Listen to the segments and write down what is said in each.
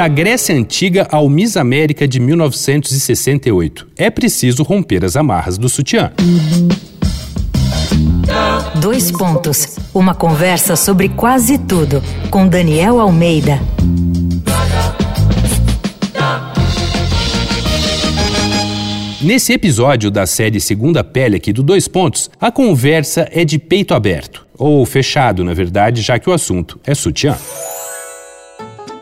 Da Grécia Antiga ao Miss América de 1968. É preciso romper as amarras do sutiã. Dois pontos. Uma conversa sobre quase tudo com Daniel Almeida. Nesse episódio da série Segunda Pele aqui do Dois Pontos, a conversa é de peito aberto, ou fechado, na verdade, já que o assunto é sutiã.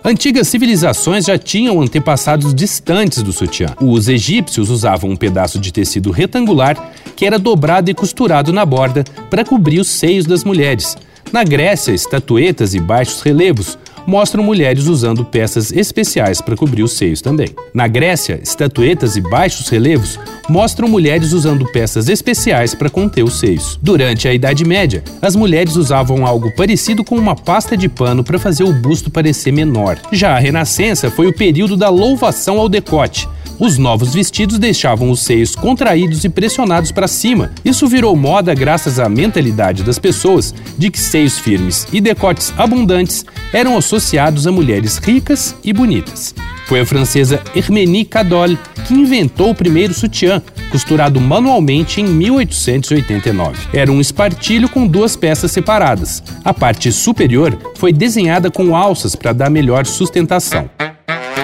Antigas civilizações já tinham antepassados distantes do sutiã. Os egípcios usavam um pedaço de tecido retangular que era dobrado e costurado na borda para cobrir os seios das mulheres. Na Grécia, estatuetas e baixos relevos mostram mulheres usando peças especiais para cobrir os seios também. Na Grécia, estatuetas e baixos relevos mostram mulheres usando peças especiais para conter os seios. Durante a Idade Média, as mulheres usavam algo parecido com uma pasta de pano para fazer o busto parecer menor. Já a Renascença foi o período da louvação ao decote os novos vestidos deixavam os seios contraídos e pressionados para cima. Isso virou moda graças à mentalidade das pessoas de que seios firmes e decotes abundantes eram associados a mulheres ricas e bonitas. Foi a francesa Herménie Cadol que inventou o primeiro sutiã, costurado manualmente em 1889. Era um espartilho com duas peças separadas. A parte superior foi desenhada com alças para dar melhor sustentação.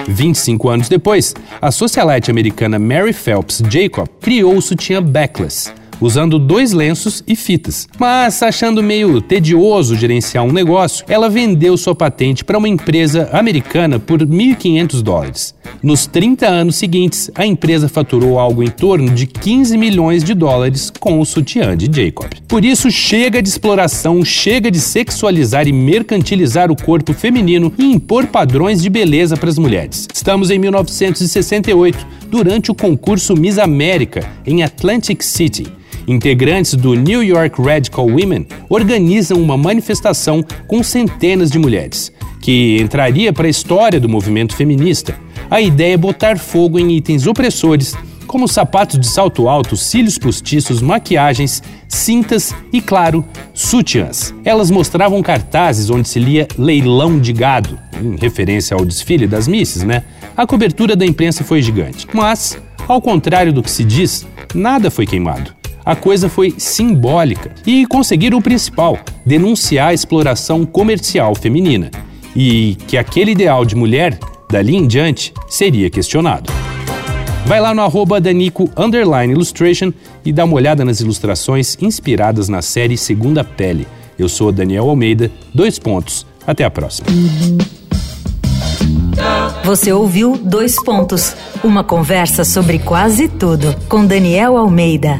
25 anos depois, a socialite americana Mary Phelps Jacob criou o sutiã backless usando dois lenços e fitas. Mas, achando meio tedioso gerenciar um negócio, ela vendeu sua patente para uma empresa americana por 1.500 dólares. Nos 30 anos seguintes, a empresa faturou algo em torno de 15 milhões de dólares com o sutiã de Jacob. Por isso, chega de exploração, chega de sexualizar e mercantilizar o corpo feminino e impor padrões de beleza para as mulheres. Estamos em 1968, durante o concurso Miss América, em Atlantic City. Integrantes do New York Radical Women organizam uma manifestação com centenas de mulheres, que entraria para a história do movimento feminista. A ideia é botar fogo em itens opressores como sapatos de salto alto, cílios postiços, maquiagens, cintas e, claro, sutiãs. Elas mostravam cartazes onde se lia leilão de gado, em referência ao desfile das misses, né? A cobertura da imprensa foi gigante. Mas, ao contrário do que se diz, nada foi queimado a coisa foi simbólica e conseguiram o principal: denunciar a exploração comercial feminina e que aquele ideal de mulher, dali em diante, seria questionado. Vai lá no arroba Danico Illustration e dá uma olhada nas ilustrações inspiradas na série Segunda Pele. Eu sou Daniel Almeida, dois pontos. Até a próxima. Você ouviu Dois Pontos uma conversa sobre quase tudo com Daniel Almeida.